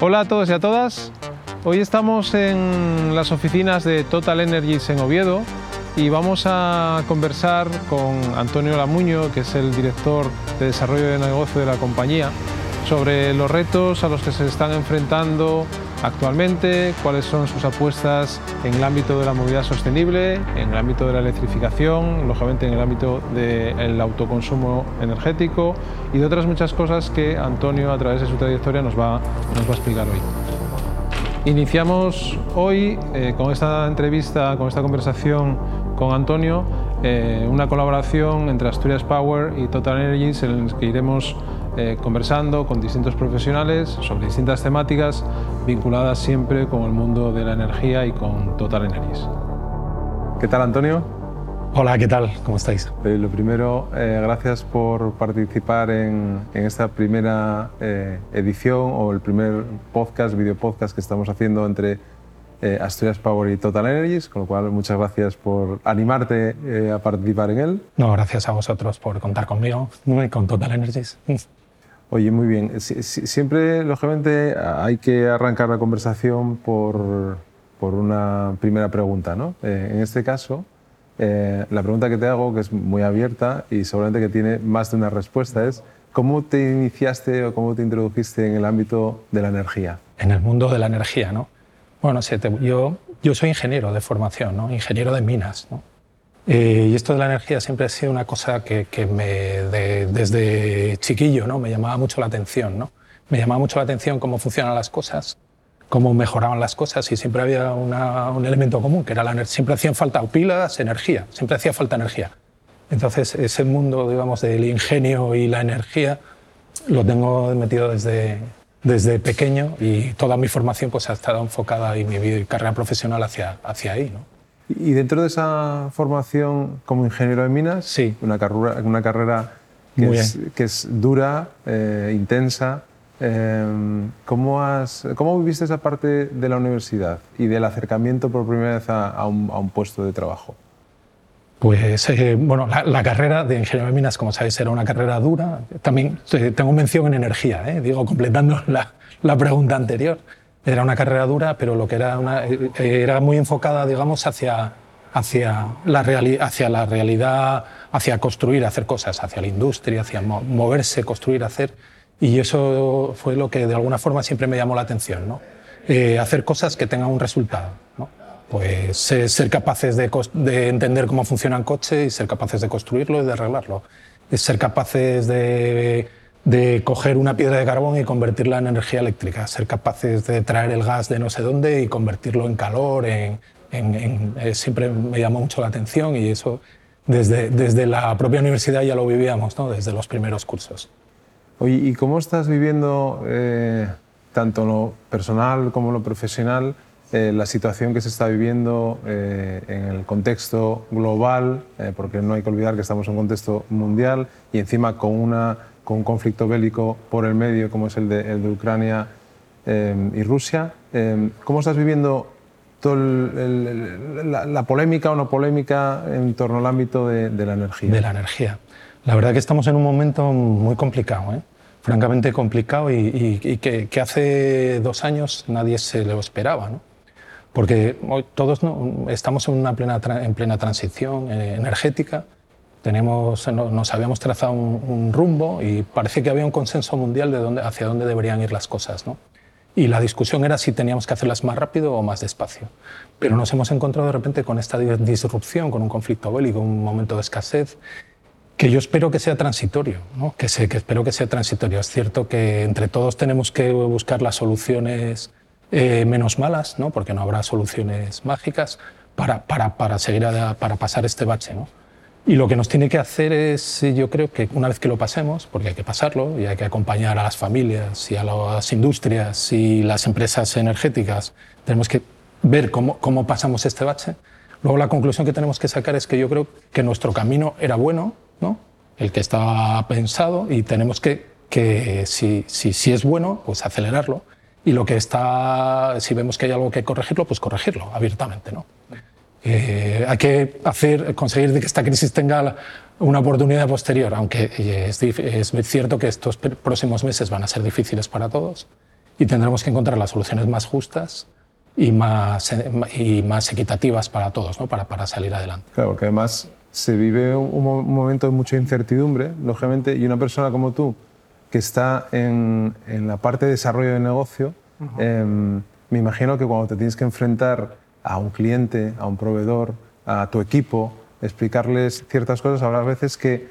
Hola a todos y a todas. Hoy estamos en las oficinas de Total Energies en Oviedo y vamos a conversar con Antonio Lamuño, que es el director de desarrollo de negocio de la compañía, sobre los retos a los que se están enfrentando actualmente, cuáles son sus apuestas en el ámbito de la movilidad sostenible, en el ámbito de la electrificación, lógicamente en el ámbito del autoconsumo energético y de otras muchas cosas que Antonio a través de su trayectoria nos va, a explicar hoy. Iniciamos hoy eh, con esta entrevista, con esta conversación con Antonio, eh, una colaboración entre Asturias Power y Total Energies en la que iremos eh, conversando con distintos profesionales sobre distintas temáticas vinculadas siempre con el mundo de la energía y con Total Energies. ¿Qué tal, Antonio? Hola, ¿qué tal? ¿Cómo estáis? Eh, lo primero, eh, gracias por participar en, en esta primera edición o el primer podcast, video podcast que estamos haciendo entre Asturias Power y Total Energies, con lo cual muchas gracias por animarte a participar en él. No, gracias a vosotros por contar conmigo y con Total Energies. Oye, muy bien. Siempre, lógicamente, hay que arrancar la conversación por, por una primera pregunta. ¿no? Eh, en este caso, eh, la pregunta que te hago, que es muy abierta y seguramente que tiene más de una respuesta, es ¿cómo te iniciaste o cómo te introdujiste en el ámbito de la energía? En el mundo de la energía, ¿no? Bueno, yo, yo soy ingeniero de formación, ¿no? ingeniero de minas. ¿no? Eh, y esto de la energía siempre ha sido una cosa que, desde chiquillo ¿no? me llamaba mucho la atención. ¿no? Me llamaba mucho la atención cómo funcionan las cosas, cómo mejoraban las cosas y siempre había un elemento común, que era la siempre hacían falta pilas, energía, siempre hacía falta energía. Entonces ese mundo digamos, del ingenio y la energía lo tengo metido desde, desde pequeño y toda mi formación pues, ha estado enfocada y mi carrera profesional hacia, hacia ahí. Y dentro de esa formación como ingeniero de minas, sí. una, carrera, una carrera que, es, que es, dura, eh, intensa, eh, ¿cómo, has, ¿cómo viviste esa parte de la universidad y del acercamiento por primera vez a, un, a un, puesto de trabajo? Pues eh, bueno, la, la, carrera de ingeniero de minas, como sabéis, era una carrera dura. También tengo mención en energía, digo, completando la, la pregunta anterior era una carrera dura, pero lo que era, una, eh, era muy enfocada, digamos, hacia, hacia, la hacia la realidad, hacia construir, hacer cosas, hacia la industria, hacia moverse, construir, hacer. Y eso fue lo que de alguna forma siempre me llamó la atención, ¿no? Eh, hacer cosas que tengan un resultado, ¿no? Pues ser, capaces de, de, entender cómo funciona un coche y ser capaces de construirlo y de arreglarlo. Ser capaces de de coger una piedra de carbón y convertirla en energía eléctrica, ser capaces de traer el gas de no sé dónde y convertirlo en calor, en, eh, siempre me llamó mucho la atención y eso desde, desde la propia universidad ya lo vivíamos, ¿no? desde los primeros cursos. Oye, ¿y cómo estás viviendo, eh, tanto lo personal como lo profesional, eh, la situación que se está viviendo en el contexto global, porque no hay que olvidar que estamos en un contexto mundial y encima con una con un conflicto bélico por el medio como es el de, el Ucrania eh, y Rusia. Eh, ¿Cómo estás viviendo toda la, polémica o no polémica en torno al ámbito de, la energía? De la energía. La verdad que estamos en un momento muy complicado, ¿eh? francamente complicado y, que, que, hace dos años nadie se lo esperaba. ¿no? Porque hoy todos estamos en, una plena, en plena transición energética tenemos, nos habíamos trazado un, rumbo y parece que había un consenso mundial de dónde, hacia dónde deberían ir las cosas. ¿no? Y la discusión era si teníamos que hacerlas más rápido o más despacio. Pero nos hemos encontrado de repente con esta disrupción, con un conflicto bélico, un momento de escasez, que yo espero que sea transitorio, ¿no? que, sé, que espero que sea transitorio. Es cierto que entre todos tenemos que buscar las soluciones eh, menos malas, ¿no? porque no habrá soluciones mágicas para, para, para seguir para pasar este bache. ¿no? Y lo que nos tiene que hacer es, yo creo que una vez que lo pasemos, porque hay que pasarlo y hay que acompañar a las familias y a las industrias y las empresas energéticas, tenemos que ver cómo, cómo pasamos este bache. Luego la conclusión que tenemos que sacar es que yo creo que nuestro camino era bueno, ¿no? el que estaba pensado, y tenemos que, que si, si, si es bueno, pues acelerarlo. Y lo que está, si vemos que hay algo que corregirlo, pues corregirlo abiertamente. ¿no? Eh, hay que hacer, conseguir que esta crisis tenga una oportunidad posterior, aunque eh, es, es, cierto que estos próximos meses van a ser difíciles para todos y tendremos que encontrar las soluciones más justas y más, y más equitativas para todos, ¿no? para, para salir adelante. Claro, porque además se vive un, momento de mucha incertidumbre, lógicamente, y una persona como tú, que está en, en la parte de desarrollo de negocio, em, me imagino que cuando te tienes que enfrentar a un cliente, a un proveedor, a tu equipo, explicarles ciertas cosas, habrá veces que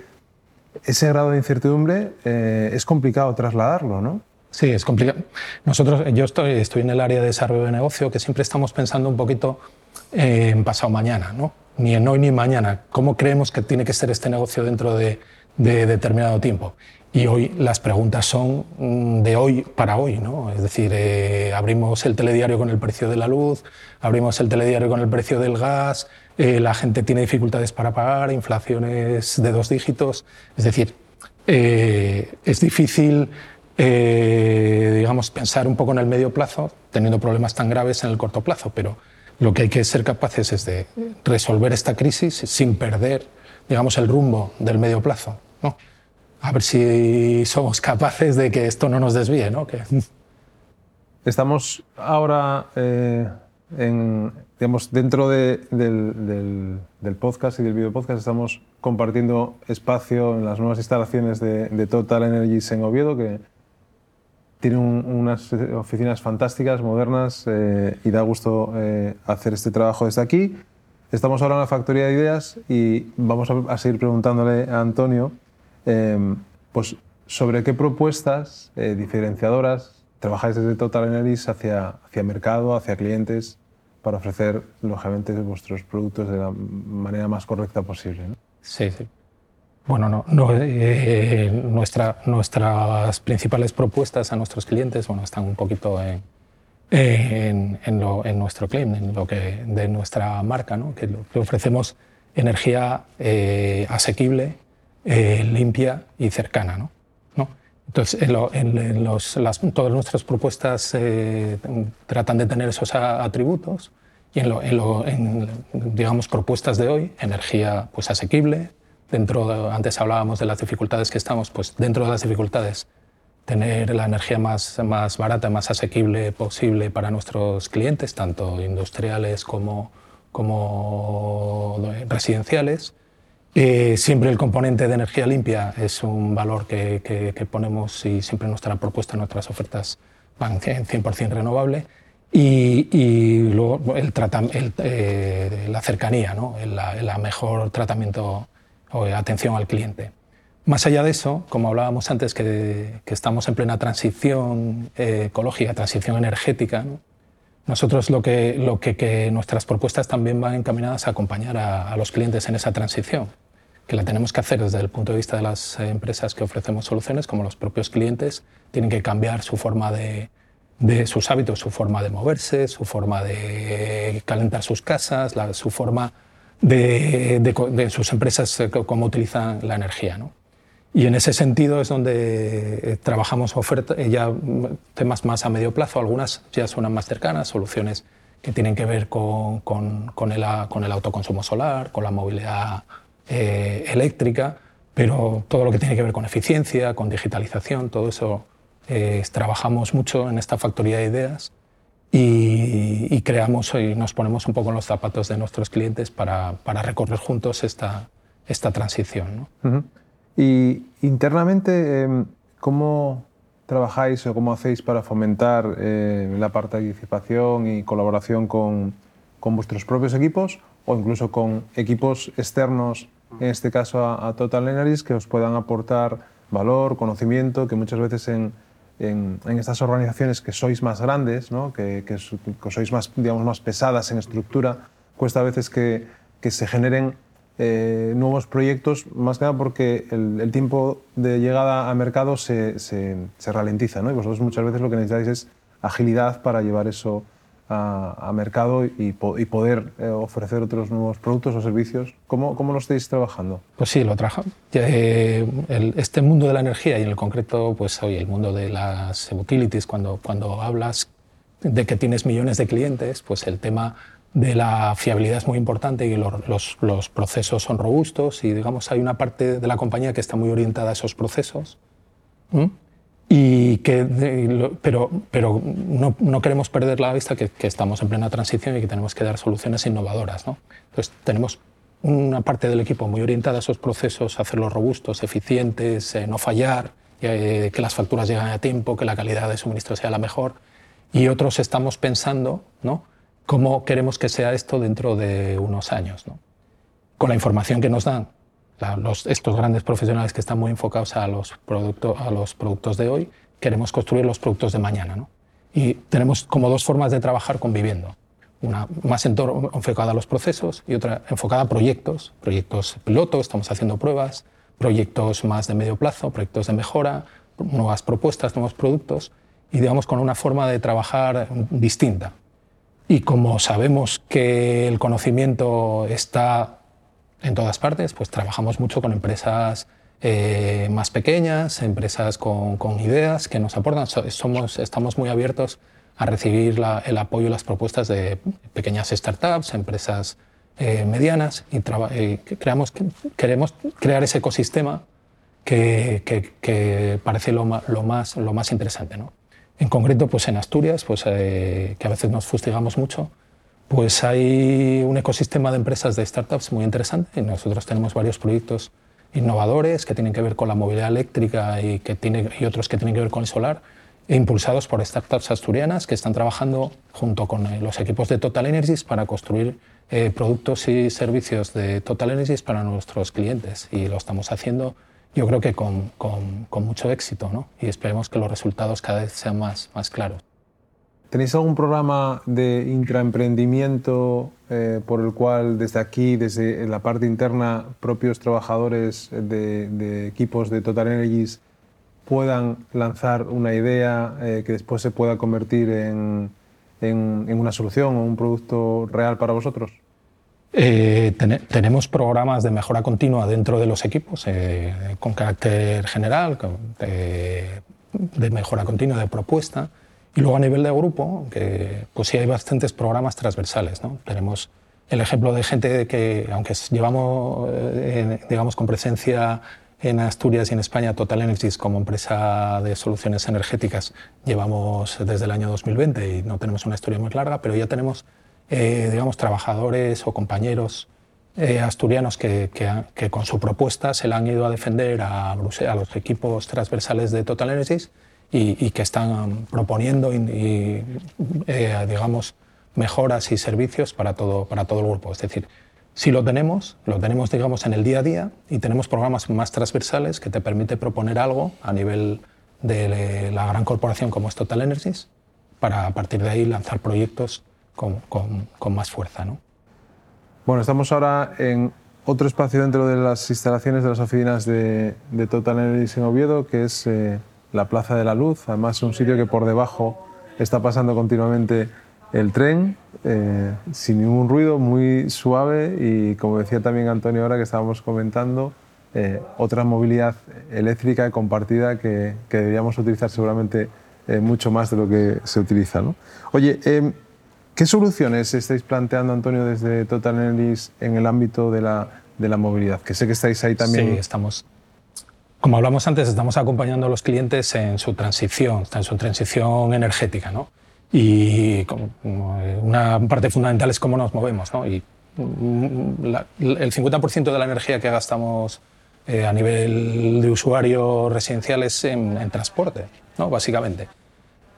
ese grado de incertidumbre eh, es complicado trasladarlo, ¿no? Sí, es complicado. Nosotros, yo estoy, estoy en el área de desarrollo de negocio, que siempre estamos pensando un poquito en pasado mañana, ¿no? Ni en hoy ni mañana. ¿Cómo creemos que tiene que ser este negocio dentro de, de determinado tiempo? Y hoy las preguntas son mm, de hoy para hoy, ¿no? Es decir, eh, abrimos el telediario con el precio de la luz, abrimos el telediario con el precio del gas, eh, la gente tiene dificultades para pagar, inflaciones de dos dígitos. Es decir, eh, es difícil eh, digamos, pensar un poco en el medio plazo, teniendo problemas tan graves en el corto plazo, pero lo que hay que ser capaces es de resolver esta crisis sin perder, digamos, el rumbo del medio plazo, ¿no? A ver si somos capaces de que esto no nos desvíe, ¿no? Estamos ahora eh, en, digamos, dentro de, del, del, podcast y del video podcast, estamos compartiendo espacio en las nuevas instalaciones de, de Total Energies en Oviedo, que tiene unas oficinas fantásticas, modernas, eh, y da gusto eh, hacer este trabajo desde aquí. Estamos ahora en la factoría de ideas y vamos a, seguir preguntándole a Antonio em, pues, sobre qué propuestas eh, diferenciadoras trabajáis desde Total Energies hacia, hacia mercado, hacia clientes, para ofrecer, lógicamente, vuestros productos de la manera más correcta posible. Sí, sí. Bueno, no, no eh, nuestra, nuestras principales propuestas a nuestros clientes bueno, están un poquito en, en, en, nuestro claim, en lo que, de nuestra marca, ¿no? que, ofrecemos energía eh, asequible, eh, limpia y cercana. ¿no? ¿No? Entonces, en, los, las, todas nuestras propuestas tratan de tener esos atributos y en, lo, en, digamos, propuestas de hoy, energía pues, asequible, dentro, antes hablábamos de las dificultades que estamos, pues dentro de las dificultades, tener la energía más, más barata, más asequible posible para nuestros clientes, tanto industriales como, como residenciales. Eh, siempre el componente de energía limpia es un valor que, que, ponemos y siempre nuestra propuesta, nuestras ofertas van 100% renovable. Y, y luego el, el eh, la cercanía, ¿no? el, el mejor tratamiento o atención al cliente. Más allá de eso, como hablábamos antes, que, estamos en plena transición eh, ecológica, transición energética, nosotros lo, que, lo que, nuestras propuestas también van encaminadas a acompañar a, los clientes en esa transición, que la tenemos que hacer desde el punto de vista de las empresas que ofrecemos soluciones, como los propios clientes tienen que cambiar su forma de, de sus hábitos, su forma de moverse, su forma de calentar sus casas, la, su forma de, sus empresas eh, cómo utilizan la energía. ¿no? Y en ese sentido es donde eh, trabajamos oferta, eh, ya temas más a medio plazo, algunas ya suenan más cercanas, soluciones que tienen que ver con, con, con, el, con el, autoconsumo solar, con la movilidad eléctrica, pero todo lo que tiene que ver con eficiencia, con digitalización, todo eso trabajamos mucho en esta factoría de ideas y, creamos y nos ponemos un poco en los zapatos de nuestros clientes para, para recorrer juntos esta, esta transición. ¿no? Y internamente, em, ¿cómo trabajáis o cómo hacéis para fomentar eh, la participación y colaboración con, con, vuestros propios equipos o incluso con equipos externos, en este caso a, a Total Energies, que os puedan aportar valor, conocimiento, que muchas veces en, en, estas organizaciones que sois más grandes, ¿no? que, que, sois más, digamos, más pesadas en estructura, cuesta a veces que, que se generen eh, nuevos proyectos, más que nada porque el, el, tiempo de llegada a mercado se, se, se ralentiza. ¿no? Y vosotros muchas veces lo que necesitáis es agilidad para llevar eso a, mercado y, poder eh, ofrecer otros nuevos productos o servicios. ¿Cómo, cómo lo estáis trabajando? Pues sí, lo trabajamos. Eh, este mundo de la energía y en el concreto, pues hoy el mundo de las utilities, cuando, cuando hablas de que tienes millones de clientes, pues el tema de la fiabilidad es muy importante y los, los, procesos son robustos y digamos hay una parte de la compañía que está muy orientada a esos procesos. Y que, pero pero no, no, queremos perder la vista que, que, estamos en plena transición y que tenemos que dar soluciones innovadoras. ¿no? Entonces tenemos una parte del equipo muy orientada a esos procesos, hacerlos robustos, eficientes, eh, no fallar, eh, que las facturas lleguen a tiempo, que la calidad de suministro sea la mejor. Y otros estamos pensando ¿no? cómo queremos que sea esto dentro de unos años. ¿no? Con la información que nos dan los, estos grandes profesionales que están muy enfocados a los, productos a los productos de hoy, queremos construir los productos de mañana. ¿no? Y tenemos como dos formas de trabajar conviviendo una más enfocada a los procesos y otra enfocada a proyectos, proyectos piloto, estamos haciendo pruebas, proyectos más de medio plazo, proyectos de mejora, nuevas propuestas, nuevos productos y digamos con una forma de trabajar distinta. Y como sabemos que el conocimiento está en todas partes, pues trabajamos mucho con empresas eh, más pequeñas, empresas con, con, ideas que nos aportan. Somos, estamos muy abiertos a recibir el apoyo y las propuestas de pequeñas startups, empresas eh, medianas y eh, creamos, queremos crear ese ecosistema que, que, parece lo, lo, más, lo más interesante. ¿no? En concreto, pues en Asturias, pues, eh, que a veces nos fustigamos mucho, pues hay un ecosistema de empresas de startups muy interesante y nosotros tenemos varios proyectos innovadores que tienen que ver con la movilidad eléctrica y, que tiene, y otros que tienen que ver con el solar impulsados por startups asturianas que están trabajando junto con eh, los equipos de Total Energies para construir eh, productos y servicios de Total Energies para nuestros clientes. Y lo estamos haciendo, yo creo que con, con, mucho éxito, ¿no? y esperemos que los resultados cada vez sean más, más claros. ¿Tenéis algún programa de intraemprendimiento eh, por el cual desde aquí, desde la parte interna, propios trabajadores de, de equipos de Total Energies puedan lanzar una idea eh, que después se pueda convertir en, en, una solución o un producto real para vosotros? Eh, tenemos programas de mejora continua dentro de los equipos eh, con carácter general, de mejora continua, de propuesta. Y luego a nivel de grupo, que pues sí hay bastantes programas transversales. ¿no? Tenemos el ejemplo de gente que, aunque llevamos, digamos, con presencia en Asturias y en España, Total Energies, como empresa de soluciones energéticas, llevamos desde el año 2020 y no tenemos una historia muy larga, pero ya tenemos, eh, digamos, trabajadores o compañeros eh, asturianos que, que, con su propuesta se la han ido a defender a, a los equipos transversales de Total Energies y, que están proponiendo, y, eh, digamos, mejoras y servicios para todo, para todo el grupo. Es decir, si lo tenemos, lo tenemos digamos en el día a día y tenemos programas más transversales que te permite proponer algo a nivel de la gran corporación como es Total Energies para a partir de ahí lanzar proyectos con, con, más fuerza. ¿no? Bueno, estamos ahora en otro espacio dentro de las instalaciones de las oficinas de, de Total Energies en Oviedo, que es eh, la Plaza de la Luz, además un sitio que por debajo está pasando continuamente el tren eh, sin ningún ruido, muy suave y como decía también Antonio ahora que estábamos comentando, eh, otra movilidad eléctrica compartida que, deberíamos utilizar seguramente eh, mucho más de lo que se utiliza. ¿no? Oye, em, ¿qué soluciones estáis planteando, Antonio, desde Total Energies en el ámbito de la, de la movilidad? Que sé que estáis ahí también. Sí, estamos. Como hablamos antes, estamos acompañando a los clientes en su transición, en su transición energética. ¿no? y una parte fundamental es cómo nos movemos. ¿no? Y mm, el 50% de la energía que gastamos eh, a nivel de usuario residencial es en, transporte, ¿no? básicamente.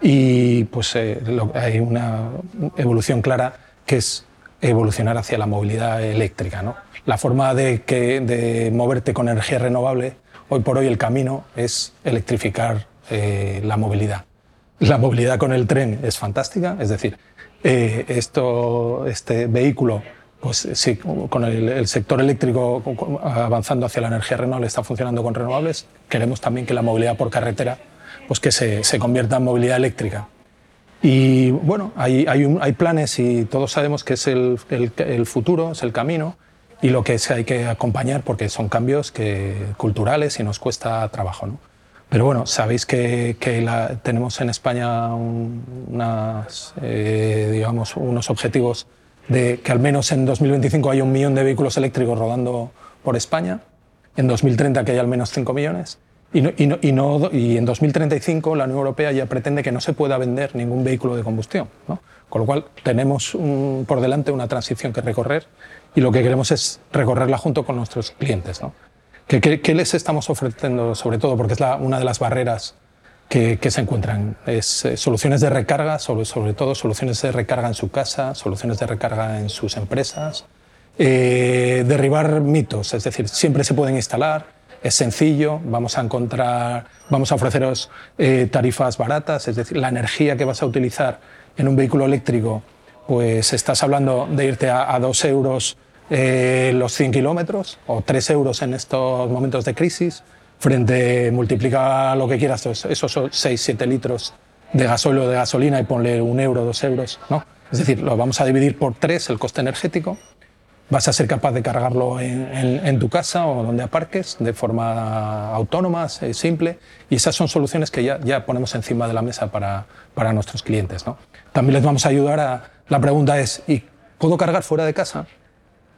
Y pues eh, hay una evolución clara que es evolucionar hacia la movilidad eléctrica. ¿no? La forma de, que, de moverte con energía renovable, hoy por hoy el camino es electrificar eh, la movilidad. La movilidad con el tren es fantástica, es decir, eh, esto, este vehículo, pues sí, con el, sector eléctrico avanzando hacia la energía renovable está funcionando con renovables. Queremos también que la movilidad por carretera, pues que se, se convierta en movilidad eléctrica. Y bueno, hay, hay, hay, planes y todos sabemos que es el, el, el, futuro, es el camino y lo que hay que acompañar porque son cambios que, culturales y nos cuesta trabajo. ¿no? Pero bueno, sabéis que, tenemos en España unas, eh, digamos, unos objetivos de que al menos en 2025 haya un millón de vehículos eléctricos rodando por España, en 2030 que haya al menos 5 millones, y, no, y, no, y, no, y, en 2035 la Unión Europea ya pretende que no se pueda vender ningún vehículo de combustión. ¿no? Con lo cual tenemos un, por delante una transición que recorrer y lo que queremos es recorrerla junto con nuestros clientes. ¿no? ¿Qué, qué, qué les estamos ofreciendo sobre todo? Porque es la, una de las barreras que, que se encuentran. Es eh, soluciones de recarga, sobre, sobre todo soluciones de recarga en su casa, soluciones de recarga en sus empresas. Eh, derribar mitos, es decir, siempre se pueden instalar, es sencillo, vamos a encontrar, vamos a ofreceros eh, tarifas baratas, es decir, la energía que vas a utilizar en un vehículo eléctrico, pues estás hablando de irte a, a dos euros eh, los 100 kilómetros o tres euros en estos momentos de crisis, frente, multiplica lo que quieras, esos 6, 7 litros de gasóleo o de gasolina y ponle un euro, dos euros, ¿no? Es decir, lo vamos a dividir por tres el coste energético vas a ser capaz de cargarlo en, tu casa o donde aparques de forma autónoma, eh, simple, y esas son soluciones que ya, ponemos encima de la mesa para, nuestros clientes. ¿no? También les vamos a ayudar a... La pregunta es, ¿y puedo cargar fuera de casa?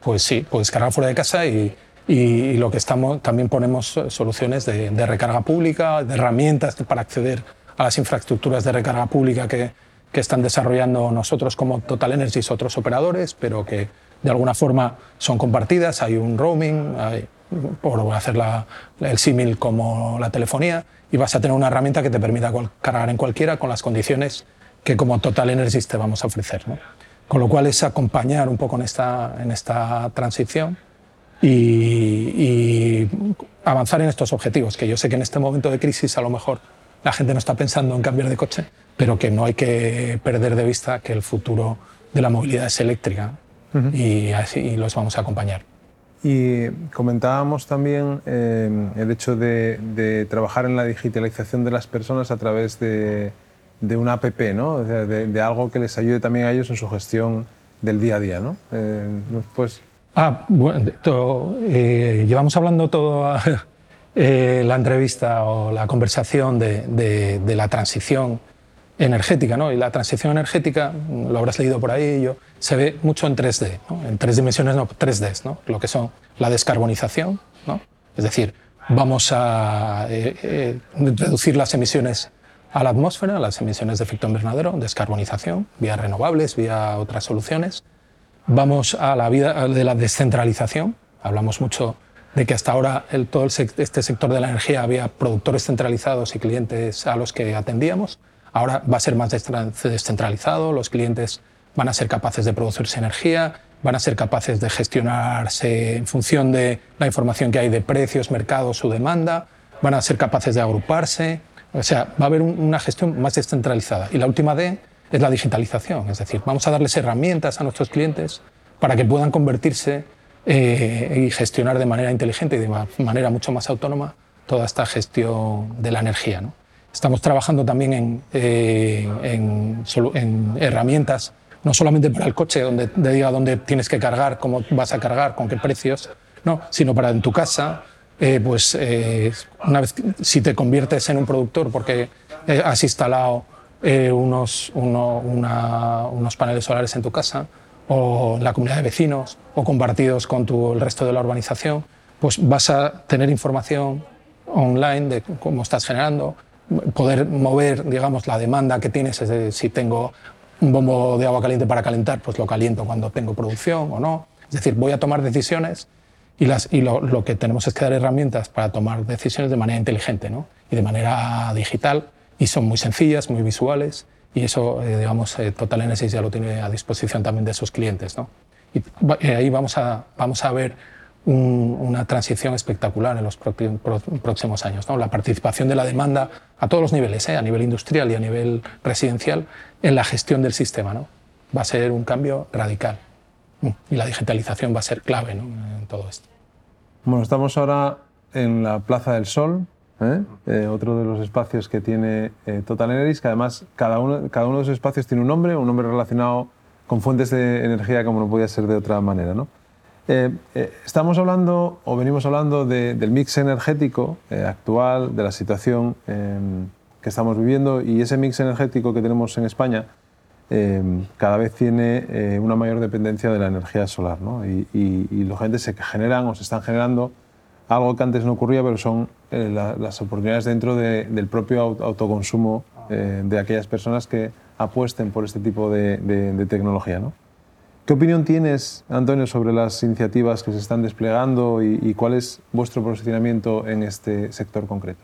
Pues sí, puedes cargar fuera de casa y, lo que estamos, también ponemos soluciones de, de, recarga pública, de herramientas para acceder a las infraestructuras de recarga pública que, que están desarrollando nosotros como Total Energies, otros operadores, pero que de alguna forma son compartidas, hay un roaming, por hacer el símil como la telefonía, y vas a tener una herramienta que te permita cargar en cualquiera con las condiciones que como Total Energies te vamos a ofrecer. ¿no? Con lo cual es acompañar un poco en esta, en esta transición y avanzar en estos objetivos, que yo sé que en este momento de crisis a lo mejor la gente no está pensando en cambiar de coche, pero que no hay que perder de vista que el futuro de la movilidad es eléctrica uh -huh. y así los vamos a acompañar. Y comentábamos también eh, el hecho de, de, trabajar en la digitalización de las personas a través de, de una app, ¿no? De, de, algo que les ayude también a ellos en su gestión del día a día, ¿no? Eh, pues... Ah, bueno, todo, eh, llevamos hablando toda eh, la entrevista o la conversación de la transición energética, ¿no? Y la transición energética, lo habrás leído por ahí, yo, se ve mucho en 3D, ¿no? en tres dimensiones, no, 3D, ¿no? Lo que son la descarbonización, ¿no? Es decir, vamos a eh, eh, reducir las emisiones a la atmósfera, las emisiones de efecto invernadero, descarbonización, vía renovables, vía otras soluciones. Vamos a la vida de la descentralización. Hablamos mucho de que hasta ahora el, todo este sector de la energía había productores centralizados y clientes a los que atendíamos Ahora va a ser más descentralizado, los clientes van a ser capaces de producirse energía, van a ser capaces de gestionarse en función de la información que hay de precios, mercados, su demanda, van a ser capaces de agruparse, o sea, va a haber una gestión más descentralizada. Y la última D es la digitalización, es decir, vamos a darles herramientas a nuestros clientes para que puedan convertirse eh, y gestionar de manera inteligente y de manera mucho más autónoma toda esta gestión de la energía. ¿no? Estamos trabajando también en, eh, en, en, herramientas, no solamente para el coche, donde te diga dónde tienes que cargar, cómo vas a cargar, con qué precios, no, sino para en tu casa, eh, pues eh, una vez si te conviertes en un productor porque eh, has instalado eh, unos, uno, una, unos paneles solares en tu casa o la comunidad de vecinos o compartidos con tu, el resto de la urbanización, pues vas a tener información online de cómo estás generando, poder mover, digamos, la demanda que tienes, es decir, si tengo un bombo de agua caliente para calentar, pues lo caliento cuando tengo producción o no. Es decir, voy a tomar decisiones y, las, y lo, lo, que tenemos es que dar herramientas para tomar decisiones de manera inteligente ¿no? y de manera digital y son muy sencillas, muy visuales y eso, eh, digamos, eh, Total Energy ya lo tiene a disposición también de sus clientes. ¿no? Y eh, ahí vamos a, vamos a ver un, una transición espectacular en los próximos años. La participación de la demanda a todos los niveles, ¿eh? a nivel industrial y a nivel residencial, en la gestión del sistema. Va a ser un cambio radical. Y la digitalización va a ser clave en todo esto. Bueno, estamos ahora en la Plaza del Sol, ¿eh? Eh, otro de los espacios que tiene eh, Total Energy, que además cada uno, cada uno de esos espacios tiene un nombre, un nombre relacionado con fuentes de energía como no podía ser de otra manera. ¿no? Eh, eh, estamos hablando, o venimos hablando de, del mix energético eh, actual, de la situación que estamos viviendo, y ese mix energético que tenemos en España cada vez tiene una mayor dependencia de la energía solar. ¿no? Y, y, lógicamente se generan o se están generando algo que antes no ocurría, pero son las oportunidades dentro del propio autoconsumo de aquellas personas que apuesten por este tipo de, tecnología. ¿no? ¿Qué opinión tienes, Antonio, sobre las iniciativas que se están desplegando y, cuál es vuestro posicionamiento en este sector concreto?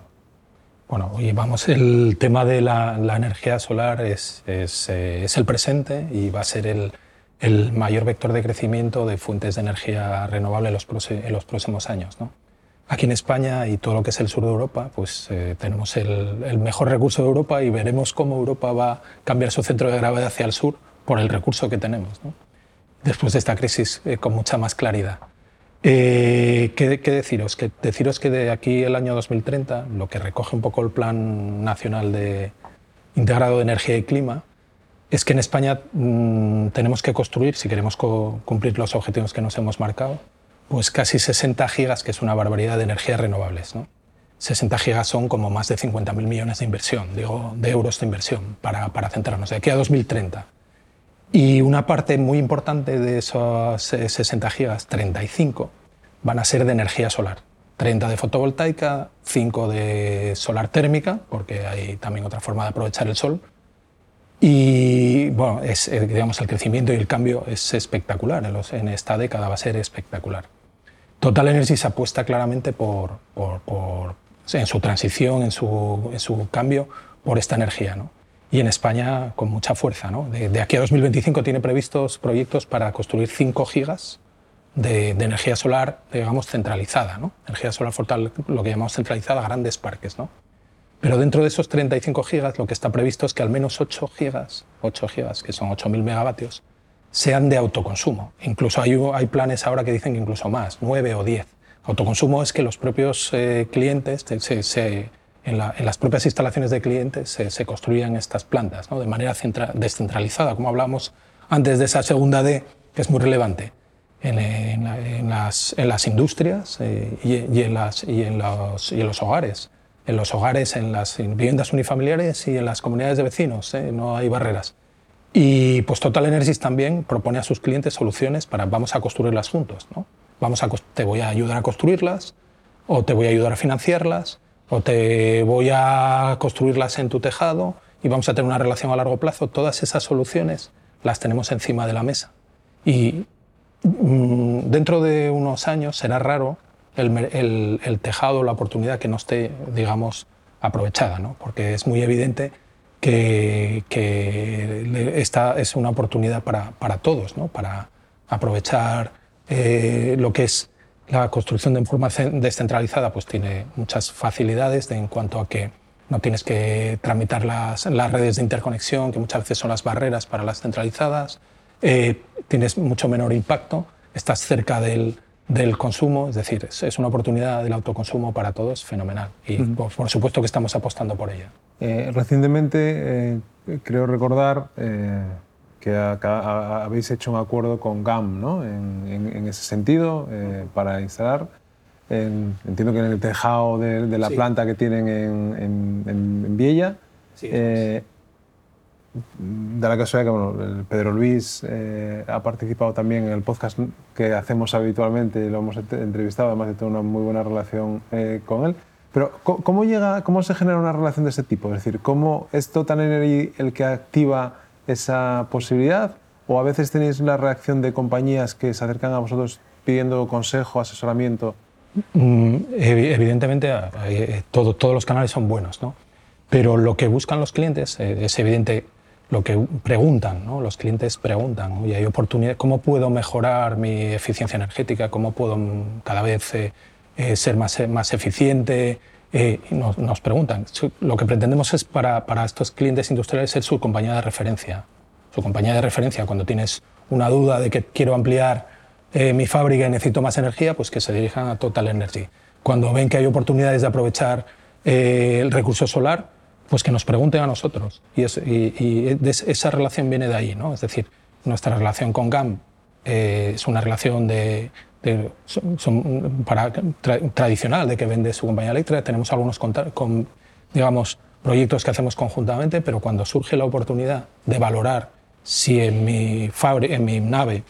Bueno, y vamos, el tema de la, energía solar es, es, eh, es, el presente y va a ser el, el, mayor vector de crecimiento de fuentes de energía renovable en los, en los próximos años. ¿no? Aquí en España y todo lo que es el sur de Europa, pues eh, tenemos el, mejor recurso de Europa y veremos cómo Europa va a cambiar su centro de gravedad hacia el sur por el recurso que tenemos, después de esta crisis eh, con mucha más claridad. Eh, ¿qué, deciros? Que, deciros que de aquí el año 2030, lo que recoge un poco el Plan Nacional de Integrado de Energía y Clima, es que en España mm, tenemos que construir, si queremos cumplir los objetivos que nos hemos marcado, pues casi 60 gigas, que es una barbaridad de energías renovables. ¿no? 60 gigas son como más de 50.000 millones de inversión, digo, de euros de inversión para, para centrarnos de aquí a 2030. Y una parte muy importante de esos 60 gigas, 35, van a ser de energía solar. 30 de fotovoltaica, 5 de solar térmica, porque hay también otra forma de aprovechar el sol. Y bueno, eh, digamos, el crecimiento y el cambio es espectacular. En, en esta década va a ser espectacular. Total Energy se apuesta claramente por, en su transición, en su, en su, cambio, por esta energía. ¿no? Y en España con mucha fuerza. ¿no? De, aquí a 2025 tiene previstos proyectos para construir 5 gigas de, energía solar, digamos, centralizada. ¿no? Energía solar foral, lo que llamamos centralizada, grandes parques. ¿no? Pero dentro de esos 35 gigas lo que está previsto es que al menos 8 gigas, 8 gigas, que son 8.000 megavatios, sean de autoconsumo. Incluso hay, hay planes ahora que dicen que incluso más, 9 o 10. Autoconsumo es que los propios eh, clientes, se, en, las propias instalaciones de clientes, se, construyan estas plantas ¿no? de manera descentralizada, como hablamos antes de esa segunda D, que es muy relevante. En, las, en las, industrias eh, y, en las, y, en los, y en los hogares. En los hogares, en las viviendas unifamiliares y en las comunidades de vecinos. ¿eh? No hay barreras. Y pues Total Energies también propone a sus clientes soluciones para vamos a construirlas juntos. ¿no? Vamos a, te voy a ayudar a construirlas, o te voy a ayudar a financiarlas, o te voy a construirlas en tu tejado y vamos a tener una relación a largo plazo. Todas esas soluciones las tenemos encima de la mesa. Y mm, dentro de unos años será raro el, tejado, la oportunidad que no esté, digamos, aprovechada, ¿no? porque es muy evidente que, esta es una oportunidad para, para todos, ¿no? para aprovechar eh, lo que es la construcción de información descentralizada, pues tiene muchas facilidades en cuanto a que no tienes que tramitar las, las, redes de interconexión, que muchas veces son las barreras para las centralizadas, eh, tienes mucho menor impacto, estás cerca del, del consumo, es decir, es, una oportunidad del autoconsumo para todos fenomenal. Y por, supuesto que estamos apostando por ella. Eh, recientemente eh, creo recordar eh, que habéis hecho un acuerdo con GAM ¿no? en, ese sentido para instalar, entiendo que en el tejado de, la planta que tienen en, en Viella. Sí, da la casualidad que bueno, Pedro Luis eh, ha participado también en el podcast que hacemos habitualmente, lo hemos entrevistado, además de tener una muy buena relación eh, con él. Pero ¿cómo, llega, ¿cómo se genera una relación de este tipo? Es decir, ¿cómo es Total Energy el que activa esa posibilidad? ¿O a veces tenéis la reacción de compañías que se acercan a vosotros pidiendo consejo, asesoramiento? Mm, evidentemente, eh, todo, todos los canales son buenos, ¿no? Pero lo que buscan los clientes es evidente lo que preguntan, ¿no? los clientes preguntan, y hay oportunidad, ¿cómo puedo mejorar mi eficiencia energética? ¿Cómo puedo cada vez eh, eh, ser más, más eficiente? Eh, nos, nos, preguntan. Lo que pretendemos es para, para estos clientes industriales ser su compañía de referencia. Su compañía de referencia cuando tienes una duda de que quiero ampliar mi fábrica y necesito más energía, pues que se dirijan a Total Energy. Cuando ven que hay oportunidades de aprovechar el recurso solar, pues que nos pregunten a nosotros. Y, esa relación viene de ahí, ¿no? Es decir, nuestra relación con GAM eh, es una relación de, para, tradicional de que vende su compañía eléctrica. Tenemos algunos digamos, proyectos que hacemos conjuntamente, pero cuando surge la oportunidad de valorar si en mi, nave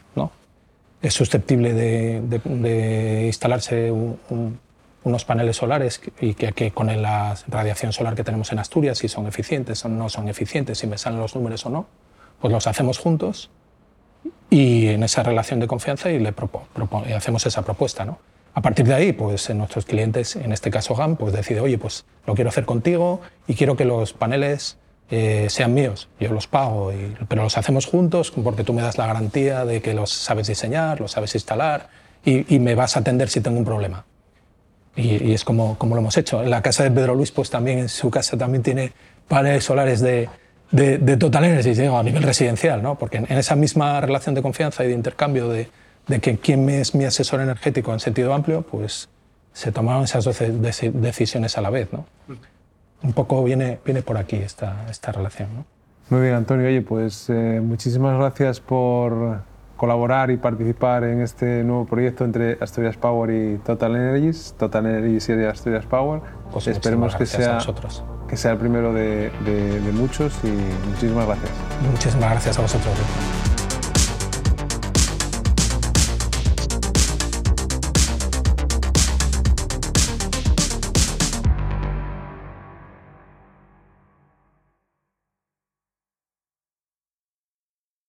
es susceptible de, instalarse unos paneles solares y que, con la radiación solar que tenemos en Asturias, si son eficientes o no son eficientes, si me salen los números o no, pues los hacemos juntos y en esa relación de confianza y le hacemos esa propuesta. ¿no? A partir de ahí, pues nuestros clientes, en este caso GAM, pues decide, oye, pues lo quiero hacer contigo y quiero que los paneles eh, sean míos, yo los pago, pero los hacemos juntos porque tú me das la garantía de que los sabes diseñar, los sabes instalar y, me vas a atender si tengo un problema. Y, es como, como, lo hemos hecho. La casa de Pedro Luis, pues también en su casa también tiene paneles solares de, de, Total Energy, a nivel residencial, ¿no? porque en, esa misma relación de confianza y de intercambio de, de que quién es mi asesor energético en sentido amplio, pues se tomaron esas 12 decisiones a la vez. ¿no? un poco viene, viene por aquí esta, esta relación. ¿no? Muy bien, Antonio. Oye, pues eh, muchísimas gracias por colaborar y participar en este nuevo proyecto entre Asturias Power y Total Energies, Total Energies y Asturias Power. Pues Esperemos que sea, que sea el primero de, de, de muchos y muchísimas gracias. Muchísimas gracias a vosotros.